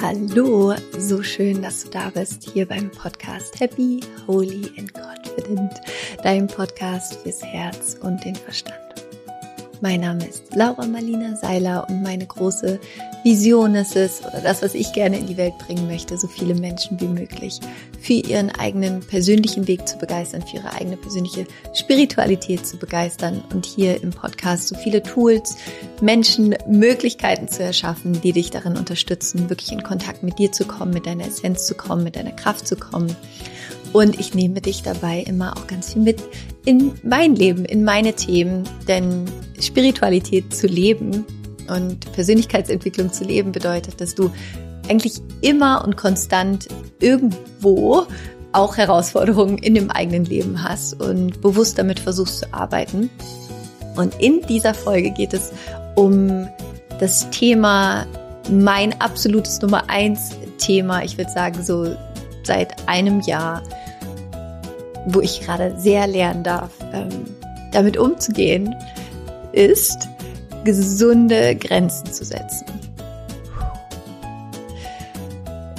Hallo, so schön, dass du da bist hier beim Podcast Happy, Holy and Confident, dein Podcast fürs Herz und den Verstand. Mein Name ist Laura Marlina Seiler und meine große Vision ist es, oder das, was ich gerne in die Welt bringen möchte, so viele Menschen wie möglich für ihren eigenen persönlichen Weg zu begeistern, für ihre eigene persönliche Spiritualität zu begeistern und hier im Podcast so viele Tools, Menschen, Möglichkeiten zu erschaffen, die dich darin unterstützen, wirklich in Kontakt mit dir zu kommen, mit deiner Essenz zu kommen, mit deiner Kraft zu kommen und ich nehme dich dabei immer auch ganz viel mit in mein Leben, in meine Themen. Denn Spiritualität zu leben und Persönlichkeitsentwicklung zu leben bedeutet, dass du eigentlich immer und konstant irgendwo auch Herausforderungen in dem eigenen Leben hast und bewusst damit versuchst zu arbeiten. Und in dieser Folge geht es um das Thema, mein absolutes Nummer eins Thema, ich würde sagen so seit einem Jahr, wo ich gerade sehr lernen darf, ähm, damit umzugehen, ist, gesunde Grenzen zu setzen.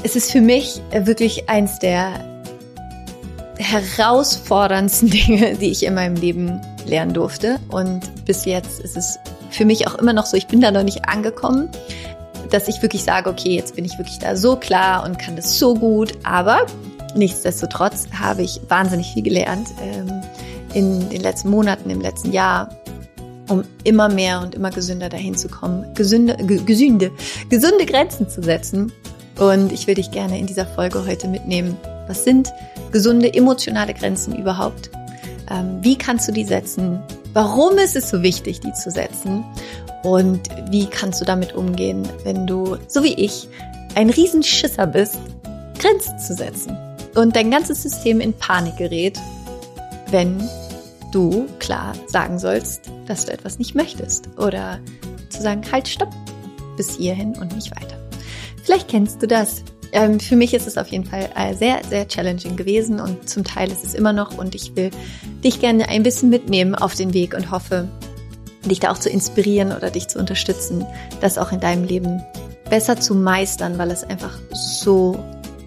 Es ist für mich wirklich eins der herausforderndsten Dinge, die ich in meinem Leben lernen durfte. Und bis jetzt ist es für mich auch immer noch so, ich bin da noch nicht angekommen, dass ich wirklich sage, okay, jetzt bin ich wirklich da so klar und kann das so gut. Aber Nichtsdestotrotz habe ich wahnsinnig viel gelernt ähm, in den letzten Monaten, im letzten Jahr, um immer mehr und immer gesünder dahin zu kommen, gesünde, gesünde, gesunde Grenzen zu setzen. Und ich will dich gerne in dieser Folge heute mitnehmen. Was sind gesunde emotionale Grenzen überhaupt? Ähm, wie kannst du die setzen? Warum ist es so wichtig, die zu setzen? Und wie kannst du damit umgehen, wenn du, so wie ich, ein Riesenschisser bist, Grenzen zu setzen? und dein ganzes System in Panik gerät, wenn du klar sagen sollst, dass du etwas nicht möchtest oder zu sagen, halt, stopp, bis hierhin und nicht weiter. Vielleicht kennst du das. Ähm, für mich ist es auf jeden Fall äh, sehr, sehr challenging gewesen und zum Teil ist es immer noch und ich will dich gerne ein bisschen mitnehmen auf den Weg und hoffe, dich da auch zu inspirieren oder dich zu unterstützen, das auch in deinem Leben besser zu meistern, weil es einfach so,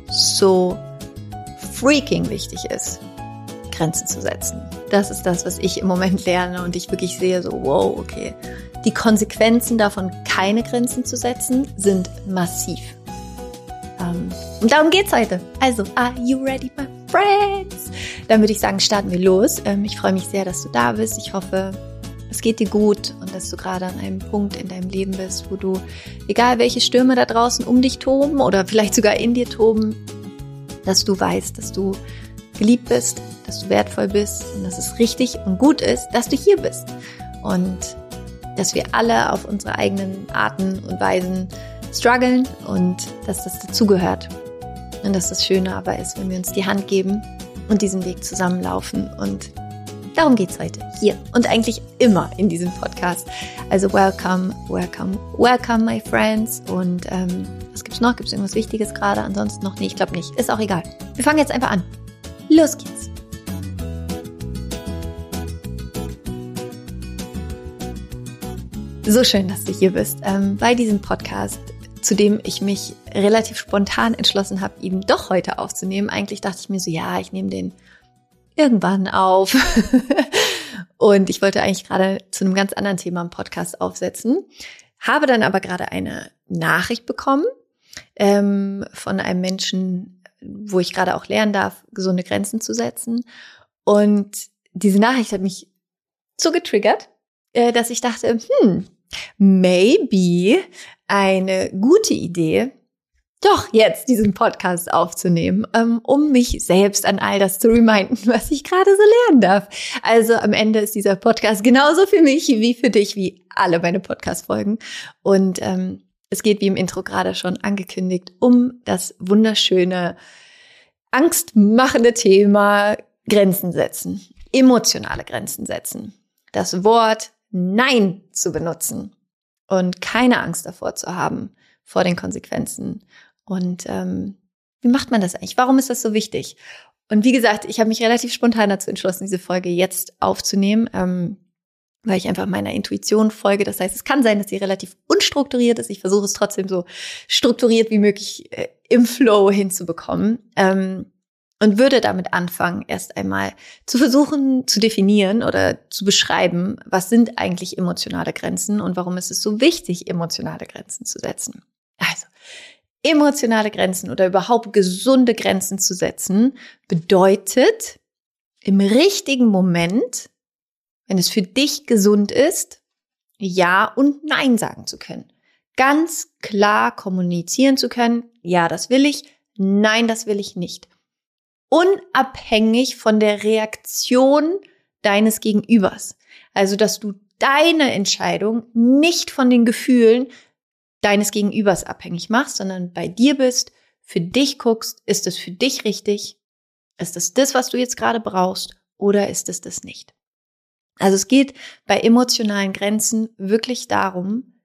so freaking wichtig ist, Grenzen zu setzen. Das ist das, was ich im Moment lerne und ich wirklich sehe so, wow, okay. Die Konsequenzen davon, keine Grenzen zu setzen, sind massiv. Ähm, und darum geht's heute. Also, are you ready, my friends? Dann würde ich sagen, starten wir los. Ähm, ich freue mich sehr, dass du da bist. Ich hoffe, es geht dir gut und dass du gerade an einem Punkt in deinem Leben bist, wo du, egal welche Stürme da draußen um dich toben oder vielleicht sogar in dir toben, dass du weißt, dass du geliebt bist, dass du wertvoll bist und dass es richtig und gut ist, dass du hier bist. Und dass wir alle auf unsere eigenen Arten und Weisen strugglen und dass das dazugehört. Und dass das Schöne aber ist, wenn wir uns die Hand geben und diesen Weg zusammenlaufen. Und darum geht's heute hier und eigentlich immer in diesem Podcast. Also welcome, welcome, welcome, my friends. Und ähm, was gibt's noch? Gibt's irgendwas Wichtiges gerade? Ansonsten noch nicht. Ich glaube nicht. Ist auch egal. Wir fangen jetzt einfach an. Los geht's. So schön, dass du hier bist ähm, bei diesem Podcast, zu dem ich mich relativ spontan entschlossen habe, ihn doch heute aufzunehmen. Eigentlich dachte ich mir so, ja, ich nehme den irgendwann auf. Und ich wollte eigentlich gerade zu einem ganz anderen Thema im Podcast aufsetzen, habe dann aber gerade eine Nachricht bekommen ähm, von einem Menschen, wo ich gerade auch lernen darf, gesunde Grenzen zu setzen. Und diese Nachricht hat mich so getriggert, äh, dass ich dachte, hm, maybe eine gute Idee, doch jetzt diesen Podcast aufzunehmen, ähm, um mich selbst an all das zu reminden, was ich gerade so lernen darf. Also am Ende ist dieser Podcast genauso für mich wie für dich, wie alle meine Podcast-Folgen. Und ähm, es geht, wie im Intro gerade schon angekündigt, um das wunderschöne, angstmachende Thema Grenzen setzen, emotionale Grenzen setzen. Das Wort Nein zu benutzen und keine Angst davor zu haben, vor den Konsequenzen. Und ähm, wie macht man das eigentlich? Warum ist das so wichtig? Und wie gesagt, ich habe mich relativ spontan dazu entschlossen, diese Folge jetzt aufzunehmen. Ähm, weil ich einfach meiner Intuition folge. Das heißt, es kann sein, dass sie relativ unstrukturiert ist. Ich versuche es trotzdem so strukturiert wie möglich äh, im Flow hinzubekommen. Ähm, und würde damit anfangen, erst einmal zu versuchen zu definieren oder zu beschreiben, was sind eigentlich emotionale Grenzen und warum ist es so wichtig, emotionale Grenzen zu setzen. Also, emotionale Grenzen oder überhaupt gesunde Grenzen zu setzen, bedeutet im richtigen Moment wenn es für dich gesund ist, Ja und Nein sagen zu können. Ganz klar kommunizieren zu können, ja, das will ich, nein, das will ich nicht. Unabhängig von der Reaktion deines Gegenübers. Also, dass du deine Entscheidung nicht von den Gefühlen deines Gegenübers abhängig machst, sondern bei dir bist, für dich guckst, ist es für dich richtig? Ist es das, was du jetzt gerade brauchst oder ist es das nicht? Also es geht bei emotionalen Grenzen wirklich darum,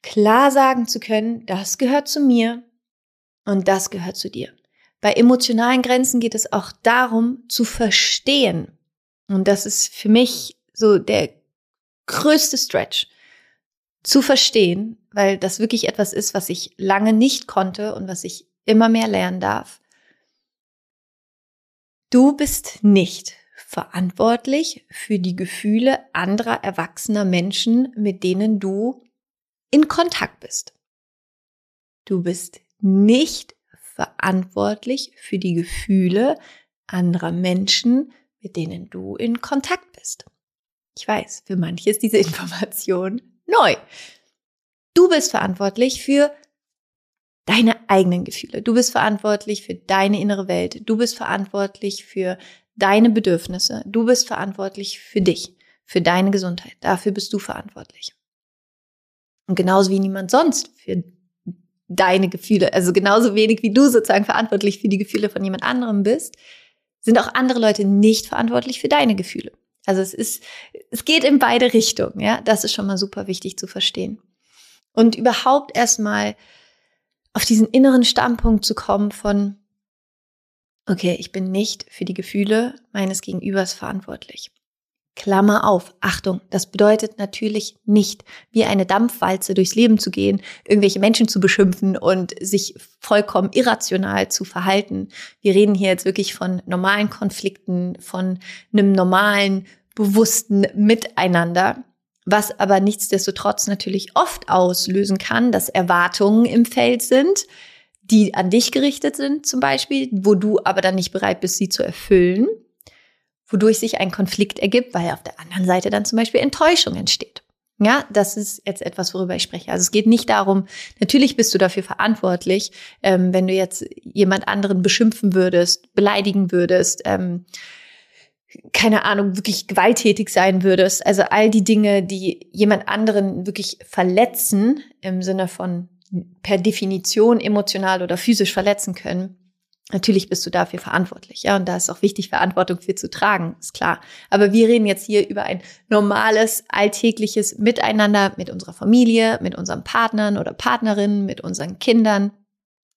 klar sagen zu können, das gehört zu mir und das gehört zu dir. Bei emotionalen Grenzen geht es auch darum, zu verstehen. Und das ist für mich so der größte Stretch, zu verstehen, weil das wirklich etwas ist, was ich lange nicht konnte und was ich immer mehr lernen darf. Du bist nicht verantwortlich für die Gefühle anderer erwachsener Menschen, mit denen du in Kontakt bist. Du bist nicht verantwortlich für die Gefühle anderer Menschen, mit denen du in Kontakt bist. Ich weiß, für manche ist diese Information neu. Du bist verantwortlich für deine eigenen Gefühle. Du bist verantwortlich für deine innere Welt. Du bist verantwortlich für deine Bedürfnisse. Du bist verantwortlich für dich, für deine Gesundheit. Dafür bist du verantwortlich. Und genauso wie niemand sonst für deine Gefühle, also genauso wenig wie du sozusagen verantwortlich für die Gefühle von jemand anderem bist, sind auch andere Leute nicht verantwortlich für deine Gefühle. Also es ist, es geht in beide Richtungen, ja. Das ist schon mal super wichtig zu verstehen. Und überhaupt erstmal auf diesen inneren Standpunkt zu kommen von, okay, ich bin nicht für die Gefühle meines Gegenübers verantwortlich. Klammer auf, Achtung, das bedeutet natürlich nicht, wie eine Dampfwalze durchs Leben zu gehen, irgendwelche Menschen zu beschimpfen und sich vollkommen irrational zu verhalten. Wir reden hier jetzt wirklich von normalen Konflikten, von einem normalen, bewussten Miteinander, was aber nichtsdestotrotz natürlich oft auslösen kann, dass Erwartungen im Feld sind, die an dich gerichtet sind zum Beispiel, wo du aber dann nicht bereit bist, sie zu erfüllen, wodurch sich ein Konflikt ergibt, weil auf der anderen Seite dann zum Beispiel Enttäuschung entsteht. Ja, das ist jetzt etwas, worüber ich spreche. Also es geht nicht darum, natürlich bist du dafür verantwortlich, ähm, wenn du jetzt jemand anderen beschimpfen würdest, beleidigen würdest, ähm, keine Ahnung, wirklich gewalttätig sein würdest. Also all die Dinge, die jemand anderen wirklich verletzen, im Sinne von per Definition emotional oder physisch verletzen können, natürlich bist du dafür verantwortlich. Ja, und da ist auch wichtig, Verantwortung für zu tragen, ist klar. Aber wir reden jetzt hier über ein normales, alltägliches Miteinander mit unserer Familie, mit unseren Partnern oder Partnerinnen, mit unseren Kindern,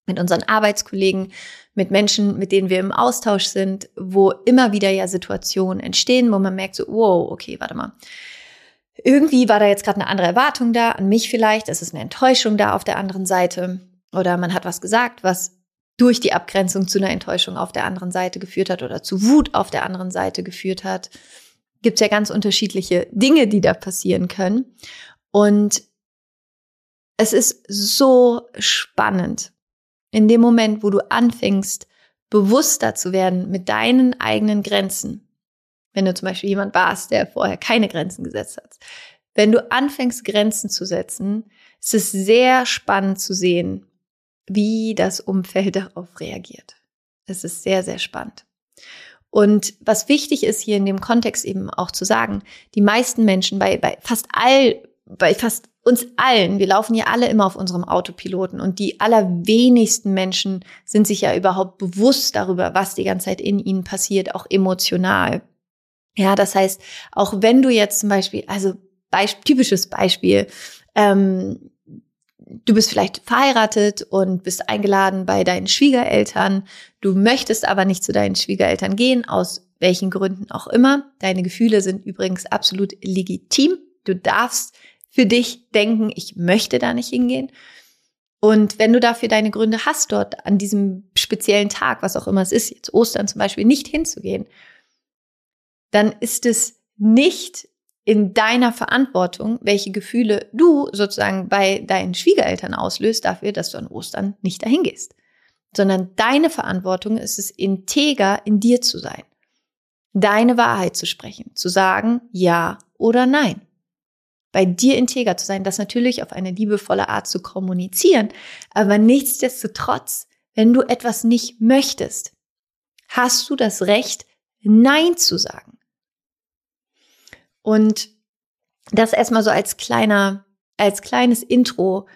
mit unseren Arbeitskollegen, mit Menschen, mit denen wir im Austausch sind, wo immer wieder ja Situationen entstehen, wo man merkt so, wow, okay, warte mal irgendwie war da jetzt gerade eine andere Erwartung da, an mich vielleicht, es ist eine Enttäuschung da auf der anderen Seite oder man hat was gesagt, was durch die Abgrenzung zu einer Enttäuschung auf der anderen Seite geführt hat oder zu Wut auf der anderen Seite geführt hat. Gibt es ja ganz unterschiedliche Dinge, die da passieren können. Und es ist so spannend, in dem Moment, wo du anfängst, bewusster zu werden mit deinen eigenen Grenzen, wenn du zum Beispiel jemand warst, der vorher keine Grenzen gesetzt hat. Wenn du anfängst, Grenzen zu setzen, ist es sehr spannend zu sehen, wie das Umfeld darauf reagiert. Es ist sehr, sehr spannend. Und was wichtig ist hier in dem Kontext eben auch zu sagen, die meisten Menschen bei, bei fast all, bei fast uns allen, wir laufen ja alle immer auf unserem Autopiloten und die allerwenigsten Menschen sind sich ja überhaupt bewusst darüber, was die ganze Zeit in ihnen passiert, auch emotional. Ja, das heißt, auch wenn du jetzt zum Beispiel, also Beisp typisches Beispiel, ähm, du bist vielleicht verheiratet und bist eingeladen bei deinen Schwiegereltern, du möchtest aber nicht zu deinen Schwiegereltern gehen aus welchen Gründen auch immer. Deine Gefühle sind übrigens absolut legitim. Du darfst für dich denken, ich möchte da nicht hingehen. Und wenn du dafür deine Gründe hast, dort an diesem speziellen Tag, was auch immer es ist, jetzt Ostern zum Beispiel, nicht hinzugehen, dann ist es nicht in deiner Verantwortung, welche Gefühle du sozusagen bei deinen Schwiegereltern auslöst dafür, dass du an Ostern nicht dahin gehst. Sondern deine Verantwortung ist es, integer in dir zu sein. Deine Wahrheit zu sprechen, zu sagen ja oder nein. Bei dir integer zu sein, das natürlich auf eine liebevolle Art zu kommunizieren, aber nichtsdestotrotz, wenn du etwas nicht möchtest, hast du das Recht, Nein zu sagen. Und das erstmal so als kleiner, als kleines Intro,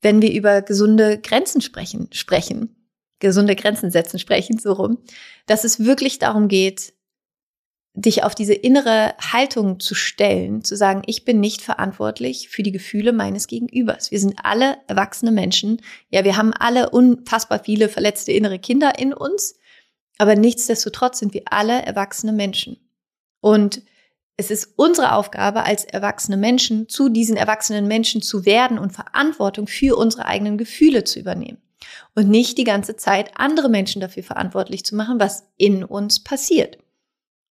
wenn wir über gesunde Grenzen sprechen, sprechen, gesunde Grenzen setzen sprechen, so rum, dass es wirklich darum geht, dich auf diese innere Haltung zu stellen, zu sagen, ich bin nicht verantwortlich für die Gefühle meines Gegenübers. Wir sind alle erwachsene Menschen. Ja, wir haben alle unfassbar viele verletzte innere Kinder in uns, aber nichtsdestotrotz sind wir alle erwachsene Menschen. Und es ist unsere Aufgabe als erwachsene Menschen, zu diesen erwachsenen Menschen zu werden und Verantwortung für unsere eigenen Gefühle zu übernehmen. Und nicht die ganze Zeit andere Menschen dafür verantwortlich zu machen, was in uns passiert.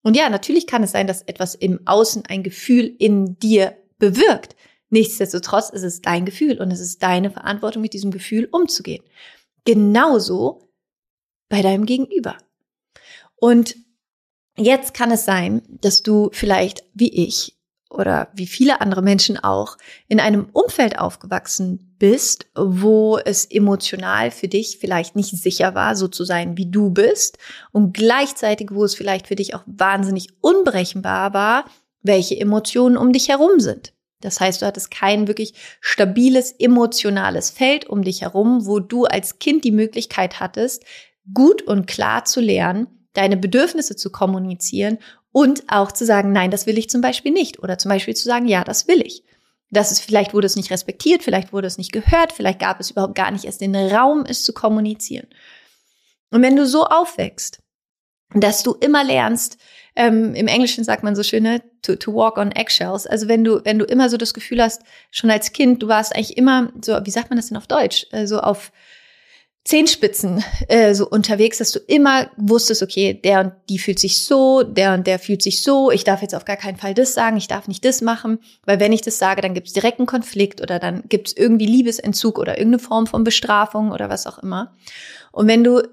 Und ja, natürlich kann es sein, dass etwas im Außen ein Gefühl in dir bewirkt. Nichtsdestotrotz ist es dein Gefühl und es ist deine Verantwortung, mit diesem Gefühl umzugehen. Genauso bei deinem Gegenüber. Und Jetzt kann es sein, dass du vielleicht wie ich oder wie viele andere Menschen auch in einem Umfeld aufgewachsen bist, wo es emotional für dich vielleicht nicht sicher war, so zu sein, wie du bist und gleichzeitig, wo es vielleicht für dich auch wahnsinnig unberechenbar war, welche Emotionen um dich herum sind. Das heißt, du hattest kein wirklich stabiles emotionales Feld um dich herum, wo du als Kind die Möglichkeit hattest, gut und klar zu lernen, deine Bedürfnisse zu kommunizieren und auch zu sagen, nein, das will ich zum Beispiel nicht. Oder zum Beispiel zu sagen, ja, das will ich. Das ist, vielleicht wurde es nicht respektiert, vielleicht wurde es nicht gehört, vielleicht gab es überhaupt gar nicht erst den Raum, es zu kommunizieren. Und wenn du so aufwächst, dass du immer lernst, ähm, im Englischen sagt man so schöne, to, to walk on eggshells. Also wenn du, wenn du immer so das Gefühl hast, schon als Kind, du warst eigentlich immer so, wie sagt man das denn auf Deutsch? Also auf, Zehenspitzen äh, so unterwegs, dass du immer wusstest, okay, der und die fühlt sich so, der und der fühlt sich so, ich darf jetzt auf gar keinen Fall das sagen, ich darf nicht das machen, weil wenn ich das sage, dann gibt es direkt einen Konflikt oder dann gibt es irgendwie Liebesentzug oder irgendeine Form von Bestrafung oder was auch immer. Und wenn du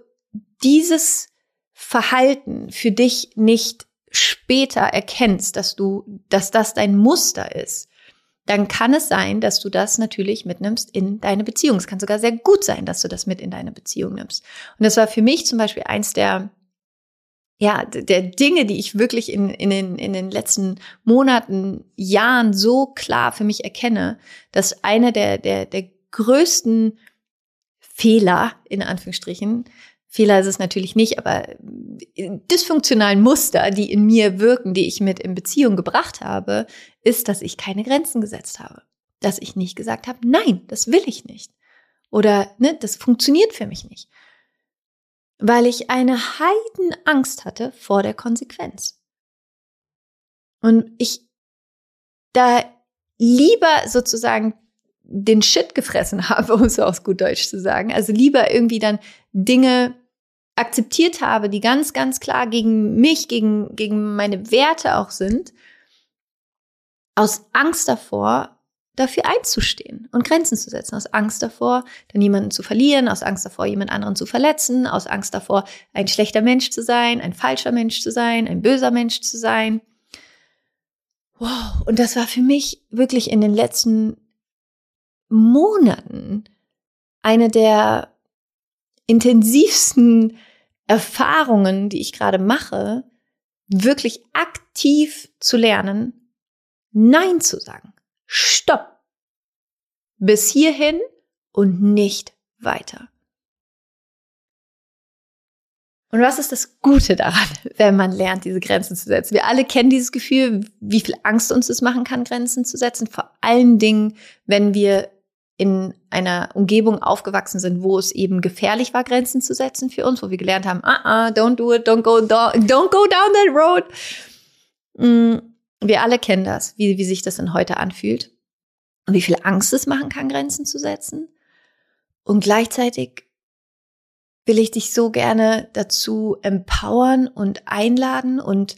dieses Verhalten für dich nicht später erkennst, dass du, dass das dein Muster ist, dann kann es sein, dass du das natürlich mitnimmst in deine Beziehung. Es kann sogar sehr gut sein, dass du das mit in deine Beziehung nimmst. Und das war für mich zum Beispiel eins der, ja, der Dinge, die ich wirklich in, in, den, in den letzten Monaten, Jahren so klar für mich erkenne, dass eine der, der, der größten Fehler, in Anführungsstrichen, Fehler ist es natürlich nicht, aber dysfunktionalen Muster, die in mir wirken, die ich mit in Beziehung gebracht habe, ist, dass ich keine Grenzen gesetzt habe. Dass ich nicht gesagt habe, nein, das will ich nicht. Oder, ne, das funktioniert für mich nicht. Weil ich eine Heidenangst hatte vor der Konsequenz. Und ich da lieber sozusagen den Shit gefressen habe, um es aus gut Deutsch zu sagen. Also lieber irgendwie dann Dinge akzeptiert habe, die ganz, ganz klar gegen mich, gegen, gegen meine Werte auch sind, aus Angst davor, dafür einzustehen und Grenzen zu setzen, aus Angst davor, dann jemanden zu verlieren, aus Angst davor, jemand anderen zu verletzen, aus Angst davor, ein schlechter Mensch zu sein, ein falscher Mensch zu sein, ein böser Mensch zu sein. Wow, und das war für mich wirklich in den letzten Monaten eine der intensivsten Erfahrungen, die ich gerade mache, wirklich aktiv zu lernen, Nein zu sagen. Stopp. Bis hierhin und nicht weiter. Und was ist das Gute daran, wenn man lernt, diese Grenzen zu setzen? Wir alle kennen dieses Gefühl, wie viel Angst uns es machen kann, Grenzen zu setzen. Vor allen Dingen, wenn wir in einer Umgebung aufgewachsen sind, wo es eben gefährlich war, Grenzen zu setzen für uns, wo wir gelernt haben, ah, ah, don't do it, don't go, don't go down that road. Wir alle kennen das, wie, wie sich das denn heute anfühlt und wie viel Angst es machen kann, Grenzen zu setzen. Und gleichzeitig will ich dich so gerne dazu empowern und einladen und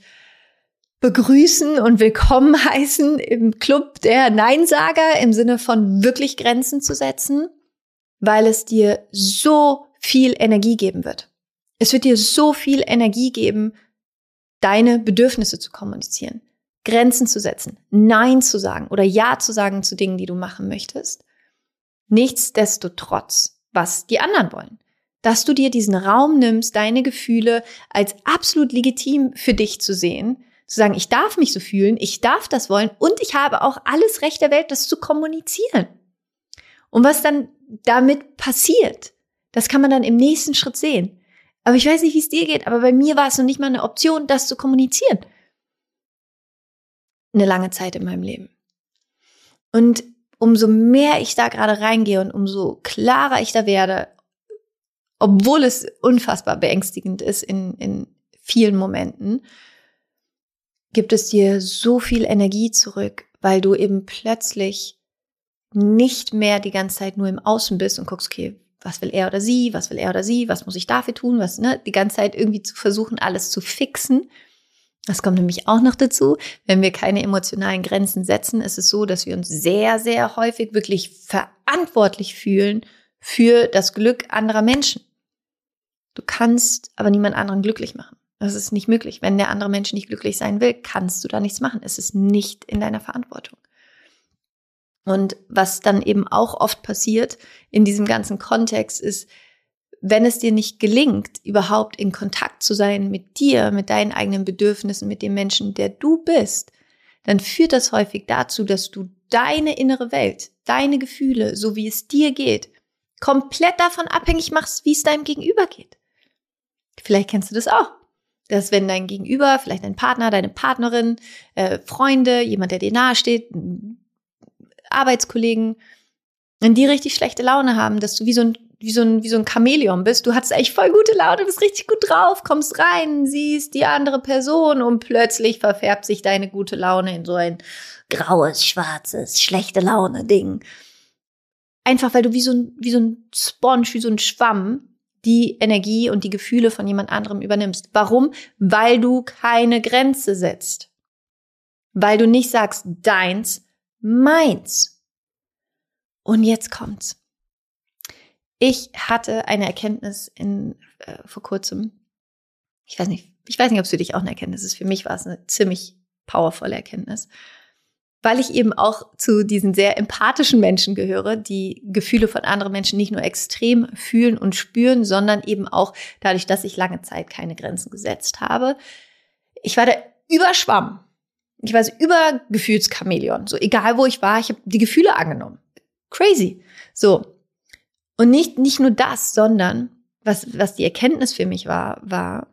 begrüßen und willkommen heißen im Club der Neinsager im Sinne von wirklich Grenzen zu setzen, weil es dir so viel Energie geben wird. Es wird dir so viel Energie geben, deine Bedürfnisse zu kommunizieren, Grenzen zu setzen, Nein zu sagen oder Ja zu sagen zu Dingen, die du machen möchtest. Nichtsdestotrotz, was die anderen wollen. Dass du dir diesen Raum nimmst, deine Gefühle als absolut legitim für dich zu sehen, zu sagen, ich darf mich so fühlen, ich darf das wollen und ich habe auch alles Recht der Welt, das zu kommunizieren. Und was dann damit passiert, das kann man dann im nächsten Schritt sehen. Aber ich weiß nicht, wie es dir geht, aber bei mir war es noch nicht mal eine Option, das zu kommunizieren. Eine lange Zeit in meinem Leben. Und umso mehr ich da gerade reingehe und umso klarer ich da werde, obwohl es unfassbar beängstigend ist in, in vielen Momenten, gibt es dir so viel Energie zurück, weil du eben plötzlich nicht mehr die ganze Zeit nur im Außen bist und guckst, okay, was will er oder sie, was will er oder sie, was muss ich dafür tun, was, ne, die ganze Zeit irgendwie zu versuchen, alles zu fixen. Das kommt nämlich auch noch dazu. Wenn wir keine emotionalen Grenzen setzen, ist es so, dass wir uns sehr, sehr häufig wirklich verantwortlich fühlen für das Glück anderer Menschen. Du kannst aber niemand anderen glücklich machen. Das ist nicht möglich. Wenn der andere Mensch nicht glücklich sein will, kannst du da nichts machen. Es ist nicht in deiner Verantwortung. Und was dann eben auch oft passiert in diesem ganzen Kontext ist, wenn es dir nicht gelingt, überhaupt in Kontakt zu sein mit dir, mit deinen eigenen Bedürfnissen, mit dem Menschen, der du bist, dann führt das häufig dazu, dass du deine innere Welt, deine Gefühle, so wie es dir geht, komplett davon abhängig machst, wie es deinem Gegenüber geht. Vielleicht kennst du das auch dass wenn dein Gegenüber, vielleicht dein Partner, deine Partnerin, äh, Freunde, jemand, der dir nahesteht, Arbeitskollegen, wenn die richtig schlechte Laune haben, dass du wie so ein wie so ein wie so ein Chamäleon bist, du hast echt voll gute Laune, bist richtig gut drauf, kommst rein, siehst die andere Person und plötzlich verfärbt sich deine gute Laune in so ein graues, schwarzes, schlechte Laune Ding. Einfach weil du wie so ein wie so ein Sponge, wie so ein Schwamm die Energie und die Gefühle von jemand anderem übernimmst. Warum? Weil du keine Grenze setzt. Weil du nicht sagst, deins, meins. Und jetzt kommt's. Ich hatte eine Erkenntnis in, äh, vor kurzem. Ich weiß nicht, ich weiß nicht, ob es für dich auch eine Erkenntnis ist. Für mich war es eine ziemlich powervolle Erkenntnis weil ich eben auch zu diesen sehr empathischen Menschen gehöre, die Gefühle von anderen Menschen nicht nur extrem fühlen und spüren, sondern eben auch dadurch, dass ich lange Zeit keine Grenzen gesetzt habe. Ich war der Überschwamm. Ich war so Übergefühlschamäleon. So egal wo ich war, ich habe die Gefühle angenommen. Crazy. So. Und nicht, nicht nur das, sondern was, was die Erkenntnis für mich war, war,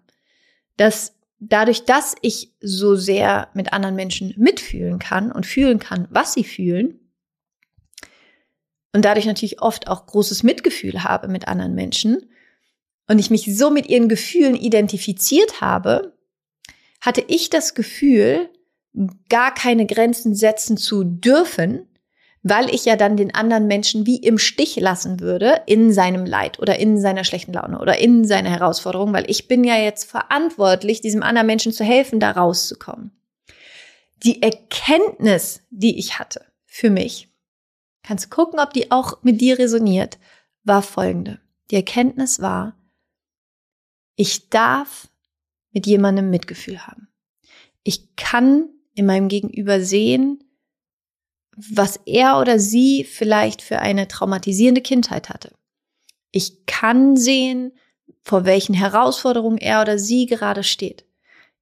dass dadurch, dass ich so sehr mit anderen Menschen mitfühlen kann und fühlen kann, was sie fühlen, und dadurch natürlich oft auch großes Mitgefühl habe mit anderen Menschen und ich mich so mit ihren Gefühlen identifiziert habe, hatte ich das Gefühl, gar keine Grenzen setzen zu dürfen, weil ich ja dann den anderen Menschen wie im Stich lassen würde in seinem Leid oder in seiner schlechten Laune oder in seiner Herausforderung, weil ich bin ja jetzt verantwortlich, diesem anderen Menschen zu helfen, da rauszukommen. Die Erkenntnis, die ich hatte für mich, kannst gucken, ob die auch mit dir resoniert, war folgende. Die Erkenntnis war, ich darf mit jemandem Mitgefühl haben. Ich kann in meinem Gegenüber sehen, was er oder sie vielleicht für eine traumatisierende Kindheit hatte. Ich kann sehen, vor welchen Herausforderungen er oder sie gerade steht.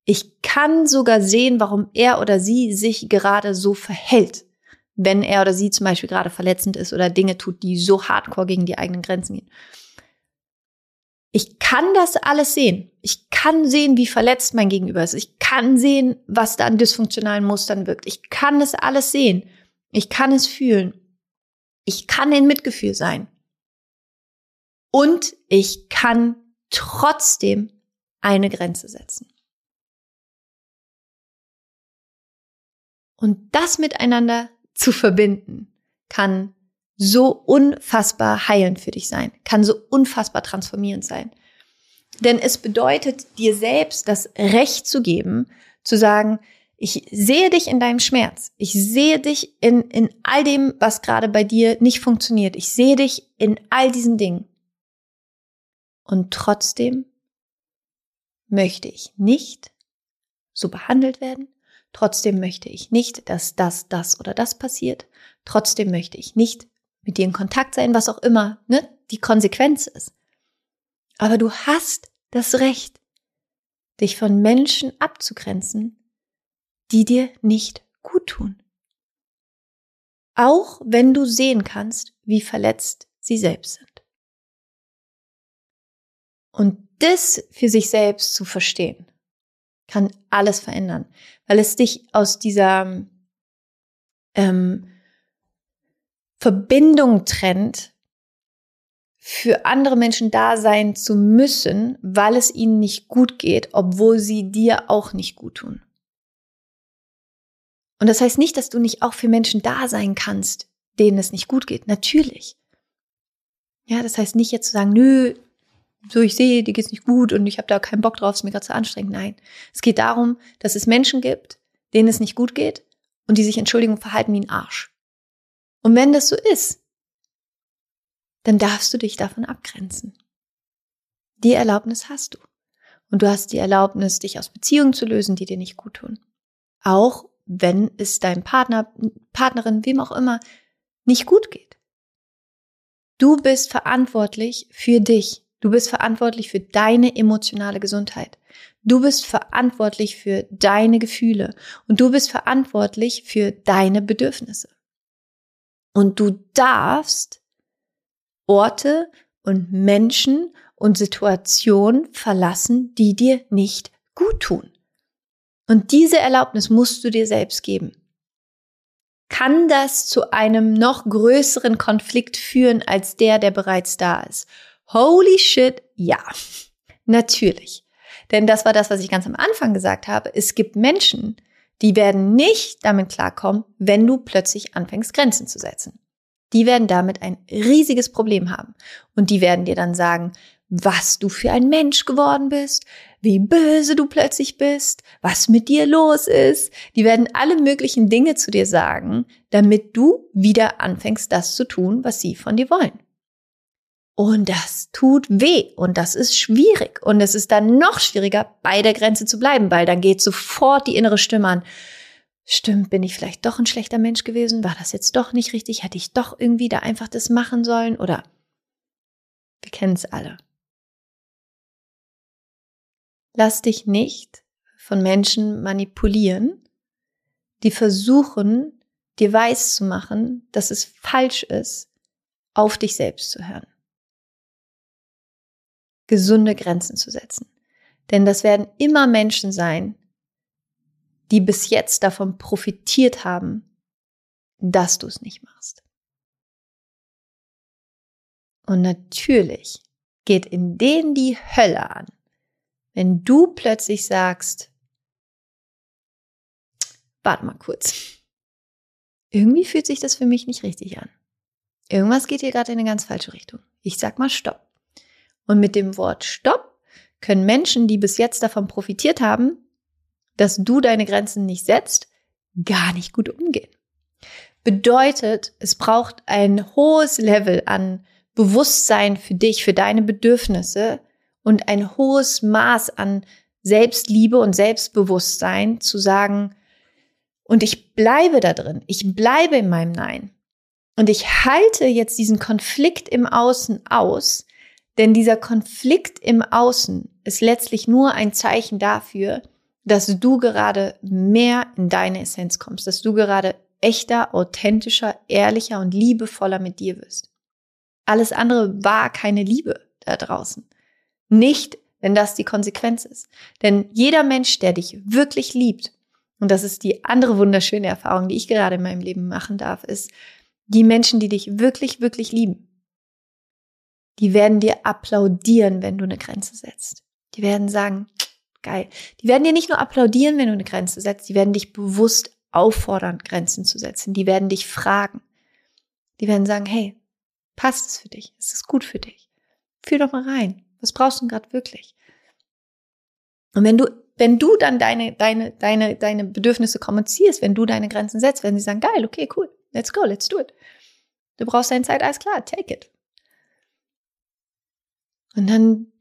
Ich kann sogar sehen, warum er oder sie sich gerade so verhält, wenn er oder sie zum Beispiel gerade verletzend ist oder Dinge tut, die so hardcore gegen die eigenen Grenzen gehen. Ich kann das alles sehen. Ich kann sehen, wie verletzt mein Gegenüber ist. Ich kann sehen, was da an dysfunktionalen Mustern wirkt. Ich kann das alles sehen. Ich kann es fühlen. Ich kann in Mitgefühl sein. Und ich kann trotzdem eine Grenze setzen. Und das miteinander zu verbinden, kann so unfassbar heilend für dich sein, kann so unfassbar transformierend sein. Denn es bedeutet dir selbst das Recht zu geben, zu sagen, ich sehe dich in deinem Schmerz. Ich sehe dich in, in all dem, was gerade bei dir nicht funktioniert. Ich sehe dich in all diesen Dingen. Und trotzdem möchte ich nicht so behandelt werden. Trotzdem möchte ich nicht, dass das, das oder das passiert. Trotzdem möchte ich nicht mit dir in Kontakt sein, was auch immer ne, die Konsequenz ist. Aber du hast das Recht, dich von Menschen abzugrenzen, die dir nicht gut tun. Auch wenn du sehen kannst, wie verletzt sie selbst sind. Und das für sich selbst zu verstehen, kann alles verändern, weil es dich aus dieser ähm, Verbindung trennt, für andere Menschen da sein zu müssen, weil es ihnen nicht gut geht, obwohl sie dir auch nicht gut tun. Und das heißt nicht, dass du nicht auch für Menschen da sein kannst, denen es nicht gut geht. Natürlich. Ja, das heißt nicht jetzt zu sagen, nö, so ich sehe, dir geht's nicht gut und ich habe da keinen Bock drauf, es mir gerade zu anstrengend. Nein, es geht darum, dass es Menschen gibt, denen es nicht gut geht und die sich Entschuldigung verhalten wie ein Arsch. Und wenn das so ist, dann darfst du dich davon abgrenzen. Die Erlaubnis hast du. Und du hast die Erlaubnis, dich aus Beziehungen zu lösen, die dir nicht gut tun. Auch wenn es deinem Partner, Partnerin, wem auch immer, nicht gut geht. Du bist verantwortlich für dich Du bist verantwortlich für deine emotionale Gesundheit. Du bist verantwortlich für deine Gefühle und du bist verantwortlich für deine Bedürfnisse. Und du darfst Orte und Menschen und Situationen verlassen, die dir nicht gut tun. Und diese Erlaubnis musst du dir selbst geben. Kann das zu einem noch größeren Konflikt führen als der, der bereits da ist? Holy shit, ja. Natürlich. Denn das war das, was ich ganz am Anfang gesagt habe. Es gibt Menschen, die werden nicht damit klarkommen, wenn du plötzlich anfängst, Grenzen zu setzen. Die werden damit ein riesiges Problem haben. Und die werden dir dann sagen, was du für ein Mensch geworden bist, wie böse du plötzlich bist, was mit dir los ist. Die werden alle möglichen Dinge zu dir sagen, damit du wieder anfängst, das zu tun, was sie von dir wollen. Und das tut weh und das ist schwierig. Und es ist dann noch schwieriger, bei der Grenze zu bleiben, weil dann geht sofort die innere Stimme an. Stimmt, bin ich vielleicht doch ein schlechter Mensch gewesen? War das jetzt doch nicht richtig? Hätte ich doch irgendwie da einfach das machen sollen? Oder wir kennen es alle. Lass dich nicht von Menschen manipulieren, die versuchen, dir weiß zu machen, dass es falsch ist, auf dich selbst zu hören gesunde Grenzen zu setzen. Denn das werden immer Menschen sein, die bis jetzt davon profitiert haben, dass du es nicht machst. Und natürlich geht in denen die Hölle an, wenn du plötzlich sagst, warte mal kurz, irgendwie fühlt sich das für mich nicht richtig an. Irgendwas geht hier gerade in eine ganz falsche Richtung. Ich sag mal Stopp. Und mit dem Wort Stopp können Menschen, die bis jetzt davon profitiert haben, dass du deine Grenzen nicht setzt, gar nicht gut umgehen. Bedeutet, es braucht ein hohes Level an Bewusstsein für dich, für deine Bedürfnisse und ein hohes Maß an Selbstliebe und Selbstbewusstsein zu sagen, und ich bleibe da drin, ich bleibe in meinem Nein. Und ich halte jetzt diesen Konflikt im Außen aus, denn dieser Konflikt im Außen ist letztlich nur ein Zeichen dafür, dass du gerade mehr in deine Essenz kommst, dass du gerade echter, authentischer, ehrlicher und liebevoller mit dir wirst. Alles andere war keine Liebe da draußen. Nicht, wenn das die Konsequenz ist. Denn jeder Mensch, der dich wirklich liebt, und das ist die andere wunderschöne Erfahrung, die ich gerade in meinem Leben machen darf, ist, die Menschen, die dich wirklich, wirklich lieben, die werden dir applaudieren, wenn du eine Grenze setzt. Die werden sagen, geil. Die werden dir nicht nur applaudieren, wenn du eine Grenze setzt, die werden dich bewusst auffordern, Grenzen zu setzen. Die werden dich fragen. Die werden sagen, hey, passt es für dich? Ist es gut für dich? Fühl doch mal rein. Was brauchst du gerade wirklich? Und wenn du, wenn du dann deine, deine, deine, deine Bedürfnisse kommunizierst, wenn du deine Grenzen setzt, werden sie sagen, geil, okay, cool, let's go, let's do it. Du brauchst deine Zeit, alles klar, take it. Und dann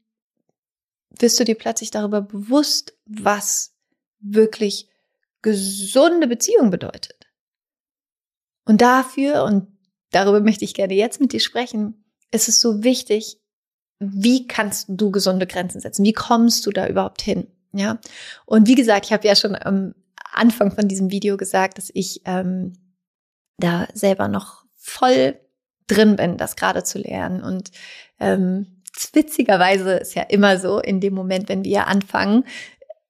wirst du dir plötzlich darüber bewusst, was wirklich gesunde Beziehung bedeutet. Und dafür, und darüber möchte ich gerne jetzt mit dir sprechen, ist es so wichtig, wie kannst du gesunde Grenzen setzen? Wie kommst du da überhaupt hin? Ja. Und wie gesagt, ich habe ja schon am Anfang von diesem Video gesagt, dass ich ähm, da selber noch voll drin bin, das gerade zu lernen. Und ähm, witzigerweise ist ja immer so, in dem Moment, wenn wir anfangen,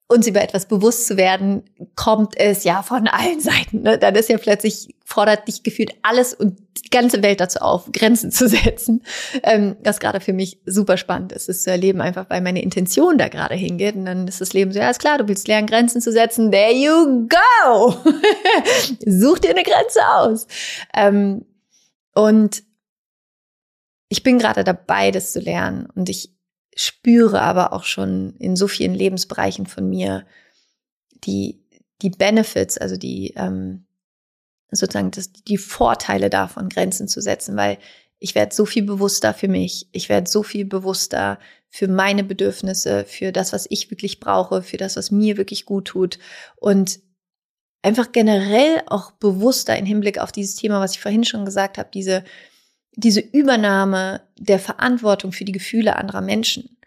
uns über etwas bewusst zu werden, kommt es ja von allen Seiten. Ne? Dann ist ja plötzlich, fordert dich gefühlt alles und die ganze Welt dazu auf, Grenzen zu setzen. Ähm, was gerade für mich super spannend ist, es zu erleben, einfach weil meine Intention da gerade hingeht. Und dann ist das Leben so, ja, ist klar, du willst lernen, Grenzen zu setzen. There you go! Such dir eine Grenze aus. Ähm, und ich bin gerade dabei, das zu lernen und ich spüre aber auch schon in so vielen Lebensbereichen von mir die, die Benefits, also die, ähm, sozusagen das, die Vorteile davon, Grenzen zu setzen, weil ich werde so viel bewusster für mich, ich werde so viel bewusster für meine Bedürfnisse, für das, was ich wirklich brauche, für das, was mir wirklich gut tut und einfach generell auch bewusster im Hinblick auf dieses Thema, was ich vorhin schon gesagt habe, diese diese Übernahme der Verantwortung für die Gefühle anderer Menschen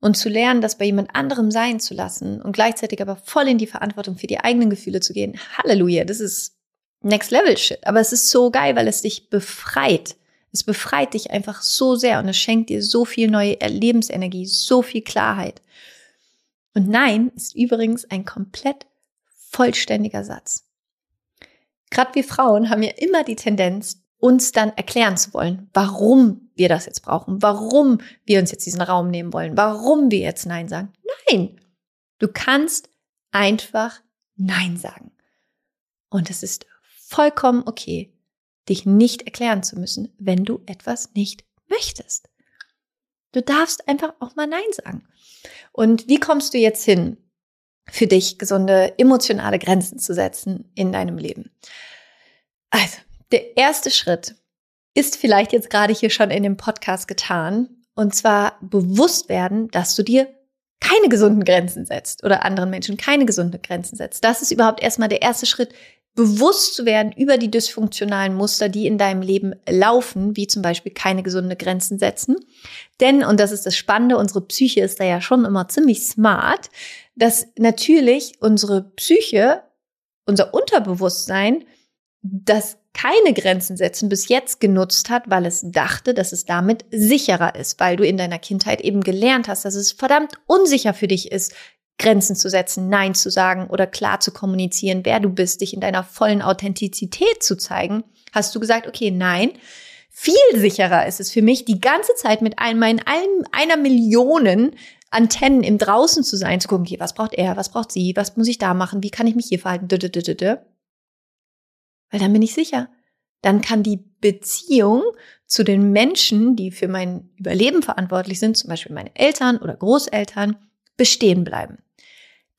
und zu lernen, das bei jemand anderem sein zu lassen und gleichzeitig aber voll in die Verantwortung für die eigenen Gefühle zu gehen. Halleluja, das ist Next Level Shit. Aber es ist so geil, weil es dich befreit. Es befreit dich einfach so sehr und es schenkt dir so viel neue Lebensenergie, so viel Klarheit. Und Nein ist übrigens ein komplett vollständiger Satz. Gerade wir Frauen haben ja immer die Tendenz, uns dann erklären zu wollen, warum wir das jetzt brauchen, warum wir uns jetzt diesen Raum nehmen wollen, warum wir jetzt Nein sagen. Nein, du kannst einfach Nein sagen. Und es ist vollkommen okay, dich nicht erklären zu müssen, wenn du etwas nicht möchtest. Du darfst einfach auch mal Nein sagen. Und wie kommst du jetzt hin, für dich gesunde emotionale Grenzen zu setzen in deinem Leben? Also, der erste Schritt ist vielleicht jetzt gerade hier schon in dem Podcast getan. Und zwar bewusst werden, dass du dir keine gesunden Grenzen setzt oder anderen Menschen keine gesunden Grenzen setzt. Das ist überhaupt erstmal der erste Schritt, bewusst zu werden über die dysfunktionalen Muster, die in deinem Leben laufen, wie zum Beispiel keine gesunde Grenzen setzen. Denn, und das ist das Spannende, unsere Psyche ist da ja schon immer ziemlich smart, dass natürlich unsere Psyche, unser Unterbewusstsein, das keine Grenzen setzen bis jetzt genutzt hat, weil es dachte, dass es damit sicherer ist, weil du in deiner Kindheit eben gelernt hast, dass es verdammt unsicher für dich ist, Grenzen zu setzen, Nein zu sagen oder klar zu kommunizieren, wer du bist, dich in deiner vollen Authentizität zu zeigen, hast du gesagt, okay, nein, viel sicherer ist es für mich, die ganze Zeit mit einem, in einem, einer Millionen Antennen im Draußen zu sein, zu gucken, okay, was braucht er, was braucht sie, was muss ich da machen, wie kann ich mich hier verhalten, weil dann bin ich sicher. Dann kann die Beziehung zu den Menschen, die für mein Überleben verantwortlich sind, zum Beispiel meine Eltern oder Großeltern, bestehen bleiben.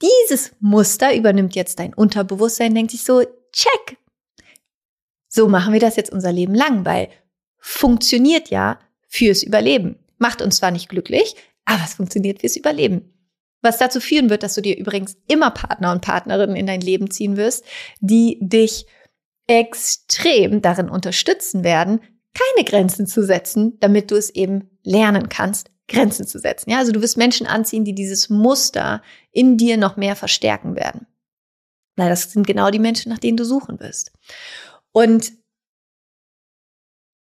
Dieses Muster übernimmt jetzt dein Unterbewusstsein, denkt sich so, check. So machen wir das jetzt unser Leben lang, weil funktioniert ja fürs Überleben. Macht uns zwar nicht glücklich, aber es funktioniert fürs Überleben. Was dazu führen wird, dass du dir übrigens immer Partner und Partnerinnen in dein Leben ziehen wirst, die dich extrem darin unterstützen werden, keine Grenzen zu setzen, damit du es eben lernen kannst, Grenzen zu setzen. Ja, also du wirst Menschen anziehen, die dieses Muster in dir noch mehr verstärken werden. Weil das sind genau die Menschen, nach denen du suchen wirst. Und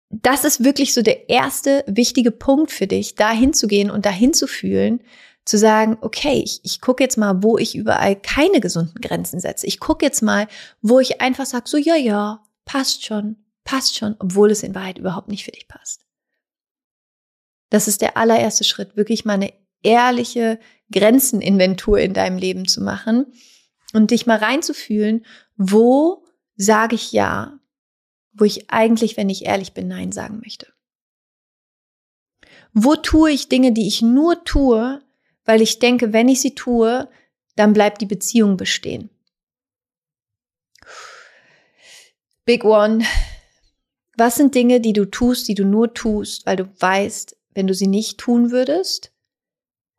das ist wirklich so der erste wichtige Punkt für dich, dahin zu gehen und dahin zu fühlen, zu sagen, okay, ich, ich gucke jetzt mal, wo ich überall keine gesunden Grenzen setze. Ich gucke jetzt mal, wo ich einfach sage, so ja, ja, passt schon, passt schon, obwohl es in Wahrheit überhaupt nicht für dich passt. Das ist der allererste Schritt, wirklich mal eine ehrliche Grenzeninventur in deinem Leben zu machen und dich mal reinzufühlen, wo sage ich ja, wo ich eigentlich, wenn ich ehrlich bin, nein sagen möchte. Wo tue ich Dinge, die ich nur tue, weil ich denke, wenn ich sie tue, dann bleibt die Beziehung bestehen. Big One. Was sind Dinge, die du tust, die du nur tust, weil du weißt, wenn du sie nicht tun würdest,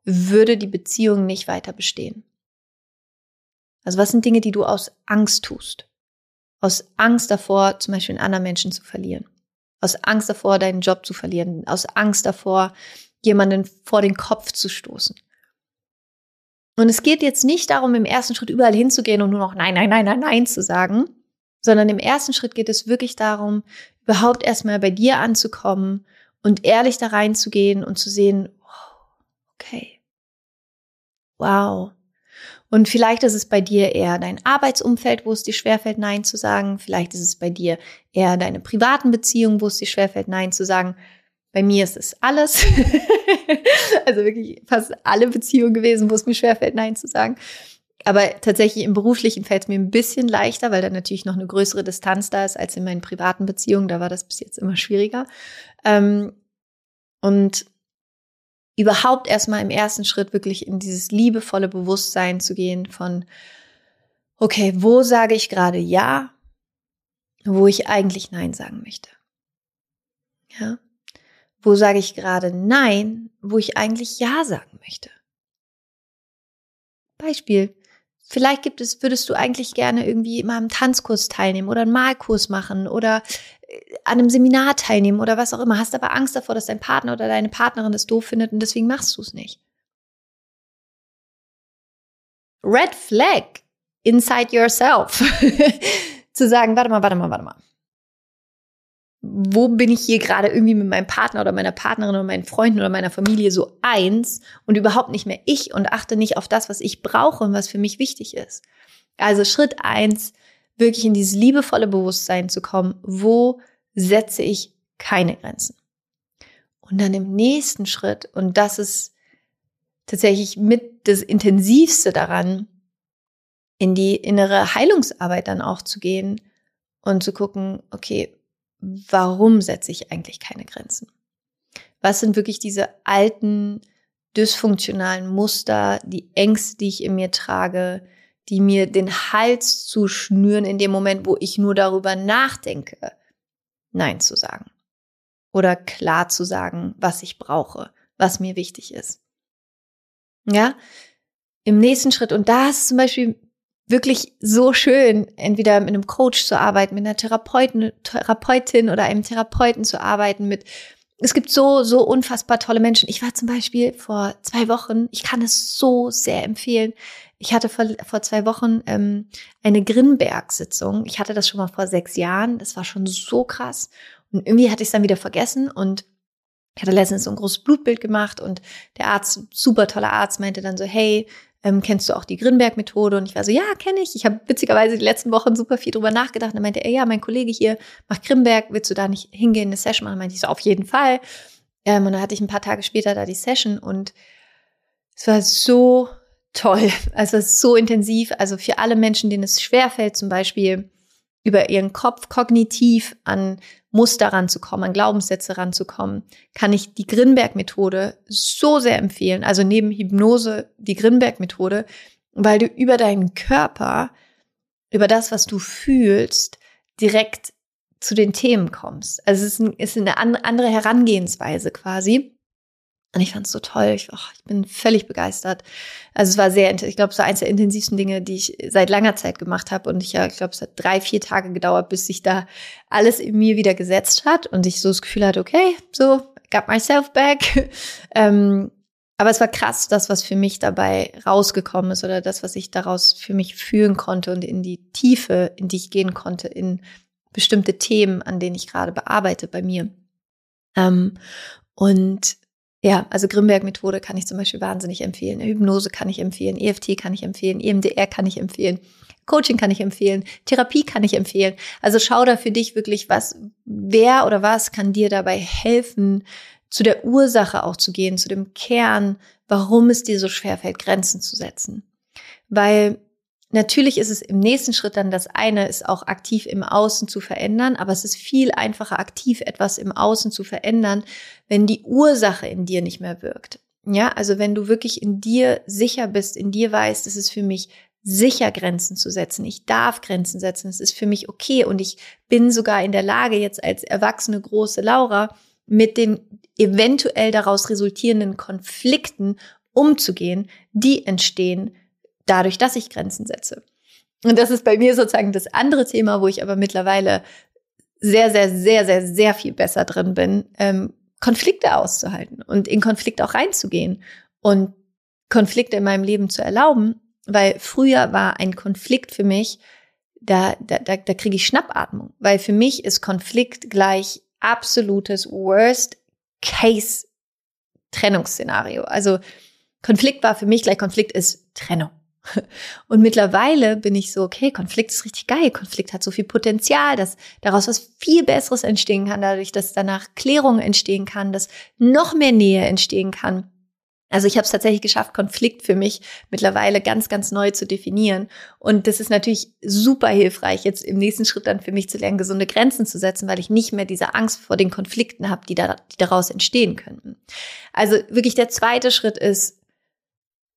würde die Beziehung nicht weiter bestehen? Also was sind Dinge, die du aus Angst tust? Aus Angst davor, zum Beispiel einen anderen Menschen zu verlieren. Aus Angst davor, deinen Job zu verlieren. Aus Angst davor, jemanden vor den Kopf zu stoßen. Und es geht jetzt nicht darum, im ersten Schritt überall hinzugehen und nur noch Nein, Nein, Nein, Nein, Nein zu sagen, sondern im ersten Schritt geht es wirklich darum, überhaupt erstmal bei dir anzukommen und ehrlich da reinzugehen und zu sehen, okay, wow. Und vielleicht ist es bei dir eher dein Arbeitsumfeld, wo es dir schwerfällt, Nein zu sagen. Vielleicht ist es bei dir eher deine privaten Beziehungen, wo es dir schwerfällt, Nein zu sagen. Bei mir ist es alles. also wirklich fast alle Beziehungen gewesen, wo es mir schwerfällt, Nein zu sagen. Aber tatsächlich im beruflichen fällt es mir ein bisschen leichter, weil da natürlich noch eine größere Distanz da ist als in meinen privaten Beziehungen. Da war das bis jetzt immer schwieriger. Ähm, und überhaupt erstmal im ersten Schritt wirklich in dieses liebevolle Bewusstsein zu gehen von, okay, wo sage ich gerade Ja, wo ich eigentlich Nein sagen möchte. Ja. Wo sage ich gerade Nein, wo ich eigentlich Ja sagen möchte. Beispiel. Vielleicht gibt es, würdest du eigentlich gerne irgendwie mal am Tanzkurs teilnehmen oder einen Malkurs machen oder äh, an einem Seminar teilnehmen oder was auch immer, hast aber Angst davor, dass dein Partner oder deine Partnerin das doof findet und deswegen machst du es nicht. Red Flag inside yourself. Zu sagen, warte mal, warte mal, warte mal wo bin ich hier gerade irgendwie mit meinem Partner oder meiner Partnerin oder meinen Freunden oder meiner Familie so eins und überhaupt nicht mehr ich und achte nicht auf das, was ich brauche und was für mich wichtig ist. Also Schritt eins, wirklich in dieses liebevolle Bewusstsein zu kommen, wo setze ich keine Grenzen. Und dann im nächsten Schritt, und das ist tatsächlich mit das Intensivste daran, in die innere Heilungsarbeit dann auch zu gehen und zu gucken, okay, warum setze ich eigentlich keine Grenzen? Was sind wirklich diese alten, dysfunktionalen Muster, die Ängste, die ich in mir trage, die mir den Hals zu schnüren in dem Moment, wo ich nur darüber nachdenke, Nein zu sagen. Oder klar zu sagen, was ich brauche, was mir wichtig ist. Ja, im nächsten Schritt, und da ist zum Beispiel wirklich so schön, entweder mit einem Coach zu arbeiten, mit einer Therapeuten, Therapeutin oder einem Therapeuten zu arbeiten, mit es gibt so, so unfassbar tolle Menschen. Ich war zum Beispiel vor zwei Wochen, ich kann es so sehr empfehlen. Ich hatte vor, vor zwei Wochen ähm, eine Grinberg-Sitzung. Ich hatte das schon mal vor sechs Jahren. Das war schon so krass. Und irgendwie hatte ich es dann wieder vergessen und ich hatte letztens so ein großes Blutbild gemacht und der Arzt, super toller Arzt, meinte dann so, hey, ähm, kennst du auch die Grinberg-Methode? Und ich war so, ja, kenne ich. Ich habe witzigerweise die letzten Wochen super viel drüber nachgedacht. Und dann meinte er, ja, mein Kollege hier macht Grinberg, willst du da nicht hingehen, eine Session machen? Meinte ich so, auf jeden Fall. Ähm, und dann hatte ich ein paar Tage später da die Session und es war so toll. Also so intensiv. Also für alle Menschen, denen es schwerfällt, zum Beispiel über ihren Kopf kognitiv an Muster ranzukommen, an Glaubenssätze ranzukommen, kann ich die Grinberg-Methode so sehr empfehlen. Also neben Hypnose die Grinberg-Methode, weil du über deinen Körper, über das, was du fühlst, direkt zu den Themen kommst. Also es ist, ein, ist eine andere Herangehensweise quasi. Und ich fand es so toll. Ich, oh, ich, bin völlig begeistert. Also es war sehr, ich glaube, es war eines der intensivsten Dinge, die ich seit langer Zeit gemacht habe. Und ich, ja, ich glaube, es hat drei, vier Tage gedauert, bis sich da alles in mir wieder gesetzt hat und ich so das Gefühl hatte, okay, so, got myself back. ähm, aber es war krass, das, was für mich dabei rausgekommen ist oder das, was ich daraus für mich fühlen konnte und in die Tiefe, in die ich gehen konnte, in bestimmte Themen, an denen ich gerade bearbeite bei mir. Ähm, und ja, also Grimberg-Methode kann ich zum Beispiel wahnsinnig empfehlen. Hypnose kann ich empfehlen, EFT kann ich empfehlen, EMDR kann ich empfehlen, Coaching kann ich empfehlen, Therapie kann ich empfehlen. Also schau da für dich wirklich, was, wer oder was kann dir dabei helfen, zu der Ursache auch zu gehen, zu dem Kern, warum es dir so schwer fällt, Grenzen zu setzen. Weil natürlich ist es im nächsten Schritt dann das eine, ist auch aktiv im Außen zu verändern, aber es ist viel einfacher, aktiv etwas im Außen zu verändern, wenn die Ursache in dir nicht mehr wirkt. Ja, also wenn du wirklich in dir sicher bist, in dir weißt, es ist für mich sicher Grenzen zu setzen. Ich darf Grenzen setzen. Es ist für mich okay und ich bin sogar in der Lage, jetzt als erwachsene große Laura mit den eventuell daraus resultierenden Konflikten umzugehen, die entstehen dadurch, dass ich Grenzen setze. Und das ist bei mir sozusagen das andere Thema, wo ich aber mittlerweile sehr, sehr, sehr, sehr, sehr viel besser drin bin, ähm, Konflikte auszuhalten und in Konflikte auch reinzugehen und Konflikte in meinem Leben zu erlauben, weil früher war ein Konflikt für mich, da, da, da, da kriege ich Schnappatmung, weil für mich ist Konflikt gleich absolutes Worst Case Trennungsszenario. Also Konflikt war für mich gleich Konflikt ist Trennung. Und mittlerweile bin ich so, okay, Konflikt ist richtig geil. Konflikt hat so viel Potenzial, dass daraus was viel Besseres entstehen kann, dadurch, dass danach Klärung entstehen kann, dass noch mehr Nähe entstehen kann. Also ich habe es tatsächlich geschafft, Konflikt für mich mittlerweile ganz, ganz neu zu definieren. Und das ist natürlich super hilfreich, jetzt im nächsten Schritt dann für mich zu lernen, gesunde Grenzen zu setzen, weil ich nicht mehr diese Angst vor den Konflikten habe, die, da, die daraus entstehen könnten. Also wirklich der zweite Schritt ist,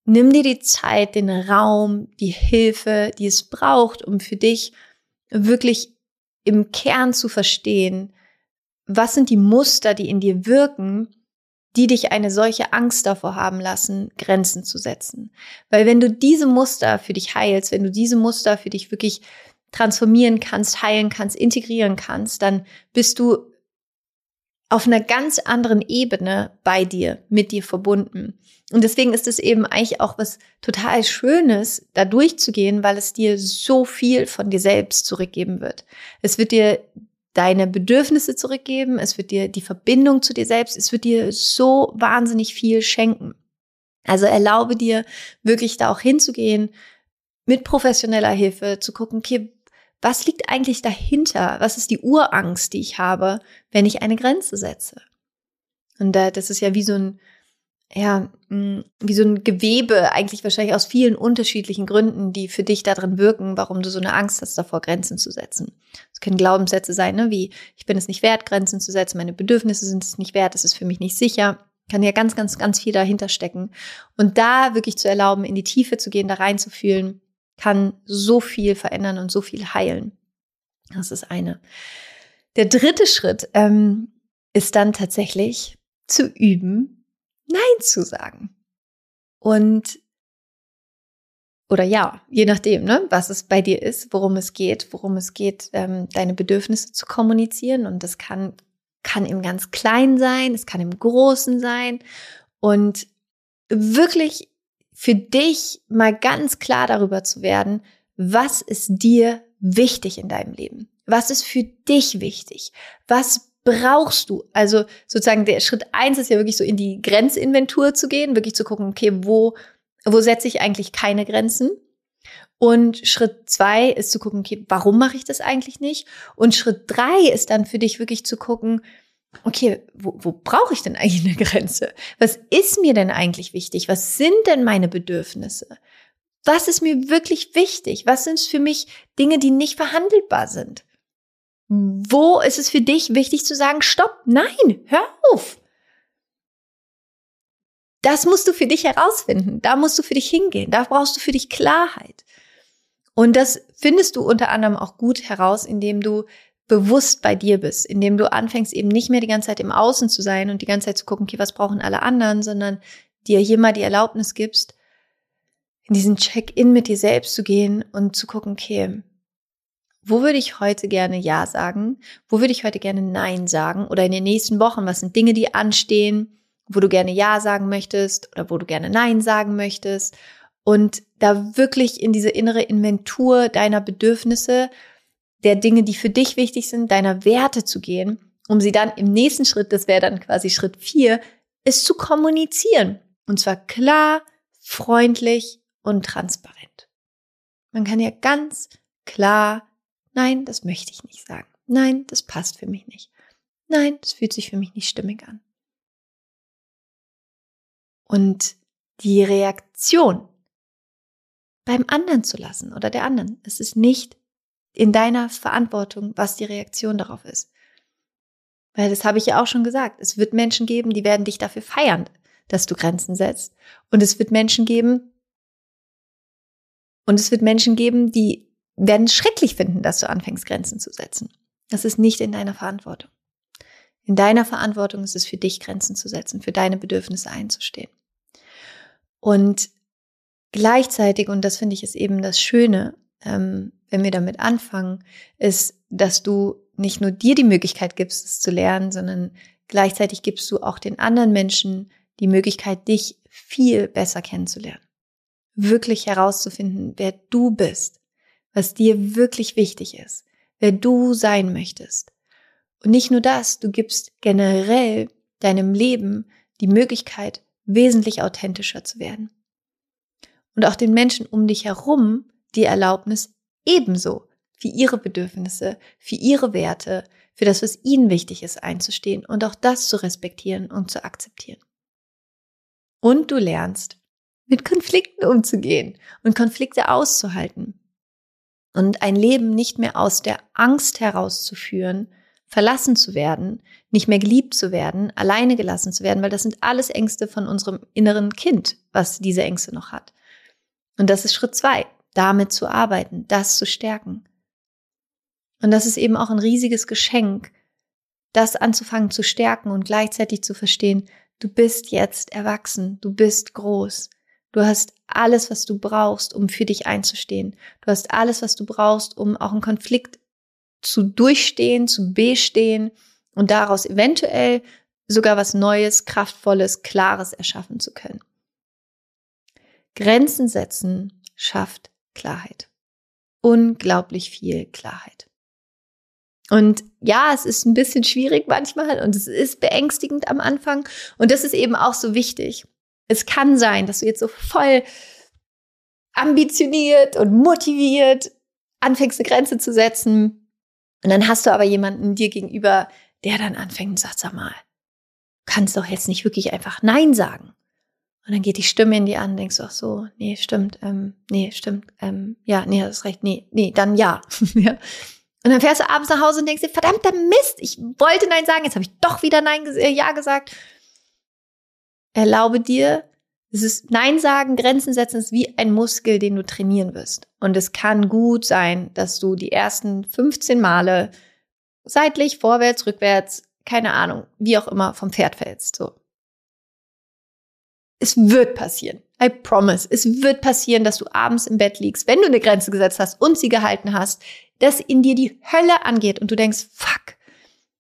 nimm dir die Zeit, den Raum, die Hilfe, die es braucht, um für dich wirklich im Kern zu verstehen, was sind die Muster, die in dir wirken, die dich eine solche Angst davor haben lassen, Grenzen zu setzen. Weil wenn du diese Muster für dich heilst, wenn du diese Muster für dich wirklich transformieren kannst, heilen kannst, integrieren kannst, dann bist du auf einer ganz anderen Ebene bei dir, mit dir verbunden. Und deswegen ist es eben eigentlich auch was total Schönes, da durchzugehen, weil es dir so viel von dir selbst zurückgeben wird. Es wird dir deine Bedürfnisse zurückgeben, es wird dir die Verbindung zu dir selbst, es wird dir so wahnsinnig viel schenken. Also erlaube dir wirklich da auch hinzugehen, mit professioneller Hilfe zu gucken, okay, was liegt eigentlich dahinter? Was ist die Urangst, die ich habe, wenn ich eine Grenze setze? Und das ist ja wie so ein, ja, mm, wie so ein Gewebe, eigentlich wahrscheinlich aus vielen unterschiedlichen Gründen, die für dich darin wirken, warum du so eine Angst hast, davor Grenzen zu setzen. Es können Glaubenssätze sein, ne, wie ich bin es nicht wert, Grenzen zu setzen, meine Bedürfnisse sind es nicht wert, es ist für mich nicht sicher. Kann ja ganz, ganz, ganz viel dahinter stecken. Und da wirklich zu erlauben, in die Tiefe zu gehen, da reinzufühlen, kann so viel verändern und so viel heilen. Das ist eine. Der dritte Schritt ähm, ist dann tatsächlich zu üben, Nein zu sagen. Und oder ja, je nachdem, ne, was es bei dir ist, worum es geht, worum es geht, ähm, deine Bedürfnisse zu kommunizieren. Und das kann, kann im ganz Kleinen sein, es kann im Großen sein. Und wirklich für dich mal ganz klar darüber zu werden, was ist dir wichtig in deinem Leben? Was ist für dich wichtig? Was brauchst du? Also sozusagen der Schritt eins ist ja wirklich so in die Grenzinventur zu gehen, wirklich zu gucken, okay, wo, wo setze ich eigentlich keine Grenzen? Und Schritt zwei ist zu gucken, okay, warum mache ich das eigentlich nicht? Und Schritt drei ist dann für dich wirklich zu gucken, okay, wo, wo brauche ich denn eigentlich eine Grenze? Was ist mir denn eigentlich wichtig? Was sind denn meine Bedürfnisse? Was ist mir wirklich wichtig? Was sind für mich Dinge, die nicht verhandelbar sind? Wo ist es für dich wichtig zu sagen, stopp, nein, hör auf. Das musst du für dich herausfinden. Da musst du für dich hingehen. Da brauchst du für dich Klarheit. Und das findest du unter anderem auch gut heraus, indem du bewusst bei dir bist, indem du anfängst eben nicht mehr die ganze Zeit im Außen zu sein und die ganze Zeit zu gucken, okay, was brauchen alle anderen, sondern dir hier mal die Erlaubnis gibst, in diesen Check-in mit dir selbst zu gehen und zu gucken, okay, wo würde ich heute gerne Ja sagen? Wo würde ich heute gerne Nein sagen? Oder in den nächsten Wochen, was sind Dinge, die anstehen, wo du gerne Ja sagen möchtest oder wo du gerne Nein sagen möchtest? Und da wirklich in diese innere Inventur deiner Bedürfnisse, der Dinge, die für dich wichtig sind, deiner Werte zu gehen, um sie dann im nächsten Schritt, das wäre dann quasi Schritt vier, ist zu kommunizieren. Und zwar klar, freundlich und transparent. Man kann ja ganz klar nein, das möchte ich nicht sagen. Nein, das passt für mich nicht. Nein, das fühlt sich für mich nicht stimmig an. Und die Reaktion beim anderen zu lassen oder der anderen. Es ist nicht in deiner Verantwortung, was die Reaktion darauf ist. Weil das habe ich ja auch schon gesagt. Es wird Menschen geben, die werden dich dafür feiern, dass du Grenzen setzt. Und es wird Menschen geben, und es wird Menschen geben, die werden schrecklich finden, dass du anfängst, Grenzen zu setzen. Das ist nicht in deiner Verantwortung. In deiner Verantwortung ist es für dich, Grenzen zu setzen, für deine Bedürfnisse einzustehen. Und gleichzeitig, und das finde ich ist eben das Schöne, ähm, wenn wir damit anfangen, ist, dass du nicht nur dir die Möglichkeit gibst, es zu lernen, sondern gleichzeitig gibst du auch den anderen Menschen die Möglichkeit, dich viel besser kennenzulernen. Wirklich herauszufinden, wer du bist, was dir wirklich wichtig ist, wer du sein möchtest. Und nicht nur das, du gibst generell deinem Leben die Möglichkeit, wesentlich authentischer zu werden. Und auch den Menschen um dich herum die Erlaubnis, ebenso für ihre Bedürfnisse, für ihre Werte, für das, was ihnen wichtig ist, einzustehen und auch das zu respektieren und zu akzeptieren. Und du lernst, mit Konflikten umzugehen und Konflikte auszuhalten und ein Leben nicht mehr aus der Angst herauszuführen, verlassen zu werden, nicht mehr geliebt zu werden, alleine gelassen zu werden, weil das sind alles Ängste von unserem inneren Kind, was diese Ängste noch hat. Und das ist Schritt zwei, damit zu arbeiten, das zu stärken. Und das ist eben auch ein riesiges Geschenk, das anzufangen zu stärken und gleichzeitig zu verstehen, du bist jetzt erwachsen, du bist groß. Du hast alles, was du brauchst, um für dich einzustehen. Du hast alles, was du brauchst, um auch einen Konflikt zu durchstehen, zu bestehen und daraus eventuell sogar was Neues, Kraftvolles, Klares erschaffen zu können. Grenzen setzen schafft Klarheit. Unglaublich viel Klarheit. Und ja, es ist ein bisschen schwierig manchmal und es ist beängstigend am Anfang. Und das ist eben auch so wichtig. Es kann sein, dass du jetzt so voll ambitioniert und motiviert anfängst, eine Grenze zu setzen. Und dann hast du aber jemanden dir gegenüber, der dann anfängt und sagt, sag mal, kannst doch jetzt nicht wirklich einfach Nein sagen. Und dann geht die Stimme in dir an, denkst du, ach so, nee, stimmt, ähm, nee, stimmt, ähm, ja, nee, das ist recht, nee, nee, dann ja. ja. Und dann fährst du abends nach Hause und denkst dir, verdammter Mist, ich wollte Nein sagen, jetzt habe ich doch wieder Nein, äh, Ja gesagt. Erlaube dir, es ist Nein sagen, Grenzen setzen ist wie ein Muskel, den du trainieren wirst. Und es kann gut sein, dass du die ersten 15 Male seitlich, vorwärts, rückwärts, keine Ahnung, wie auch immer, vom Pferd fällst. So. Es wird passieren. I promise. Es wird passieren, dass du abends im Bett liegst, wenn du eine Grenze gesetzt hast und sie gehalten hast, dass in dir die Hölle angeht und du denkst, fuck,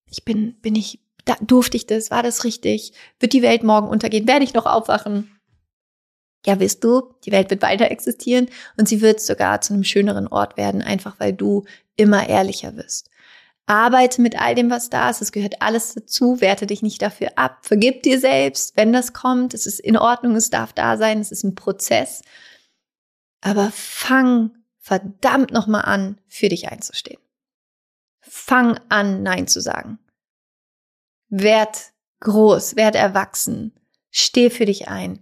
ich bin, bin ich, da, durfte ich das? War das richtig? Wird die Welt morgen untergehen? Werde ich noch aufwachen? Ja, wirst du, die Welt wird weiter existieren und sie wird sogar zu einem schöneren Ort werden, einfach weil du immer ehrlicher wirst. Arbeite mit all dem, was da ist. Es gehört alles dazu. Werte dich nicht dafür ab. Vergib dir selbst, wenn das kommt. Es ist in Ordnung. Es darf da sein. Es ist ein Prozess. Aber fang verdammt nochmal an, für dich einzustehen. Fang an, Nein zu sagen. Werd groß, werd erwachsen. Steh für dich ein.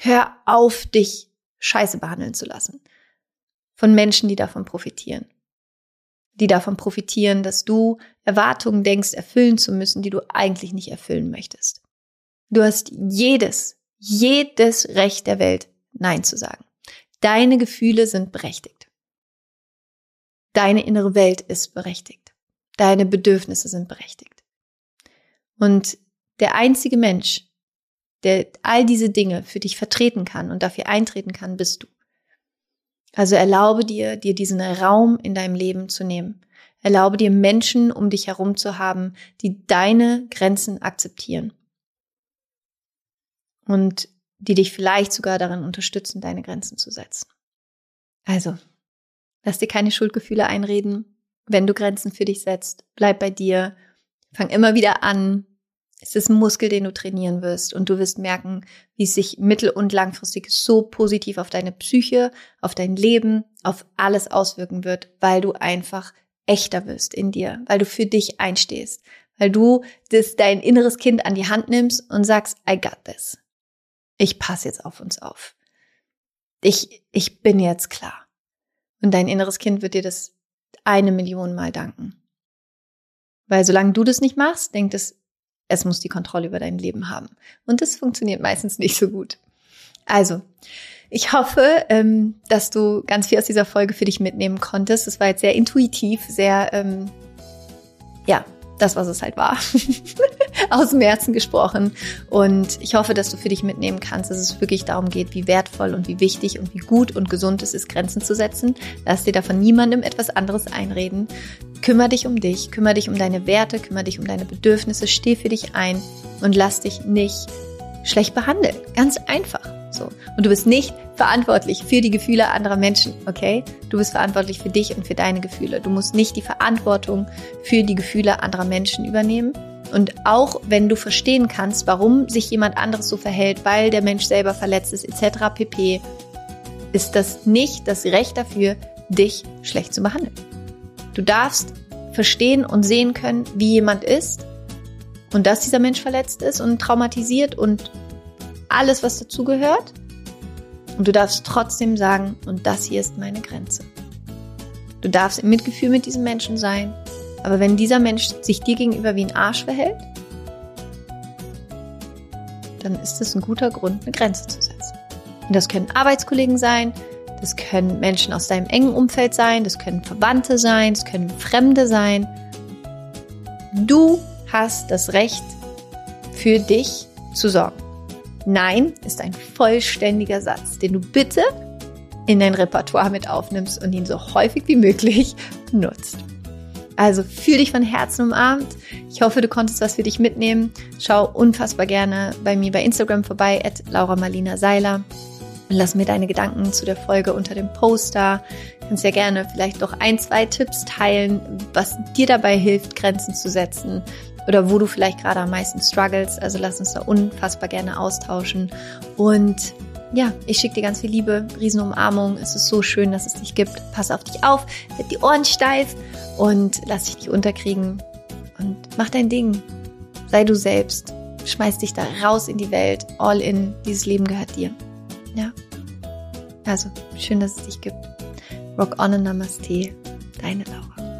Hör auf, dich scheiße behandeln zu lassen. Von Menschen, die davon profitieren die davon profitieren, dass du Erwartungen denkst, erfüllen zu müssen, die du eigentlich nicht erfüllen möchtest. Du hast jedes, jedes Recht der Welt, Nein zu sagen. Deine Gefühle sind berechtigt. Deine innere Welt ist berechtigt. Deine Bedürfnisse sind berechtigt. Und der einzige Mensch, der all diese Dinge für dich vertreten kann und dafür eintreten kann, bist du. Also erlaube dir, dir diesen Raum in deinem Leben zu nehmen. Erlaube dir Menschen um dich herum zu haben, die deine Grenzen akzeptieren. Und die dich vielleicht sogar darin unterstützen, deine Grenzen zu setzen. Also, lass dir keine Schuldgefühle einreden. Wenn du Grenzen für dich setzt, bleib bei dir. Fang immer wieder an, es ist ein Muskel, den du trainieren wirst und du wirst merken, wie es sich mittel- und langfristig so positiv auf deine Psyche, auf dein Leben, auf alles auswirken wird, weil du einfach echter wirst in dir, weil du für dich einstehst, weil du das, dein inneres Kind an die Hand nimmst und sagst, I got this. Ich passe jetzt auf uns auf. Ich, ich bin jetzt klar. Und dein inneres Kind wird dir das eine Million Mal danken. Weil solange du das nicht machst, denkt es, es muss die Kontrolle über dein Leben haben. Und das funktioniert meistens nicht so gut. Also, ich hoffe, ähm, dass du ganz viel aus dieser Folge für dich mitnehmen konntest. Es war jetzt sehr intuitiv, sehr, ähm, ja, das, was es halt war. Aus dem Herzen gesprochen. Und ich hoffe, dass du für dich mitnehmen kannst, dass es wirklich darum geht, wie wertvoll und wie wichtig und wie gut und gesund es ist, Grenzen zu setzen. Lass dir davon niemandem etwas anderes einreden. Kümmer dich um dich, kümmer dich um deine Werte, kümmer dich um deine Bedürfnisse, steh für dich ein und lass dich nicht schlecht behandeln. Ganz einfach. So. Und du bist nicht verantwortlich für die Gefühle anderer Menschen, okay? Du bist verantwortlich für dich und für deine Gefühle. Du musst nicht die Verantwortung für die Gefühle anderer Menschen übernehmen. Und auch wenn du verstehen kannst, warum sich jemand anderes so verhält, weil der Mensch selber verletzt ist, etc. pp, ist das nicht das Recht dafür, dich schlecht zu behandeln. Du darfst verstehen und sehen können, wie jemand ist und dass dieser Mensch verletzt ist und traumatisiert und alles, was dazugehört. Und du darfst trotzdem sagen, und das hier ist meine Grenze. Du darfst im Mitgefühl mit diesem Menschen sein, aber wenn dieser Mensch sich dir gegenüber wie ein Arsch verhält, dann ist es ein guter Grund, eine Grenze zu setzen. Und das können Arbeitskollegen sein, das können Menschen aus deinem engen Umfeld sein, das können Verwandte sein, das können Fremde sein. Du hast das Recht, für dich zu sorgen. Nein ist ein vollständiger Satz, den du bitte in dein Repertoire mit aufnimmst und ihn so häufig wie möglich nutzt. Also fühl dich von Herzen umarmt. Ich hoffe, du konntest was für dich mitnehmen. Schau unfassbar gerne bei mir bei Instagram vorbei, at Laura Marlina Seiler. Und lass mir deine Gedanken zu der Folge unter dem Poster. Du kannst ja gerne vielleicht noch ein, zwei Tipps teilen, was dir dabei hilft, Grenzen zu setzen oder wo du vielleicht gerade am meisten struggles. Also lass uns da unfassbar gerne austauschen. Und ja, ich schicke dir ganz viel Liebe, Riesenumarmung. Es ist so schön, dass es dich gibt. Pass auf dich auf, halt die Ohren steif und lass dich nicht unterkriegen. Und mach dein Ding. Sei du selbst. Schmeiß dich da raus in die Welt. All in. Dieses Leben gehört dir. Ja. Also, schön, dass es dich gibt. Rock on and Namaste. Deine Laura.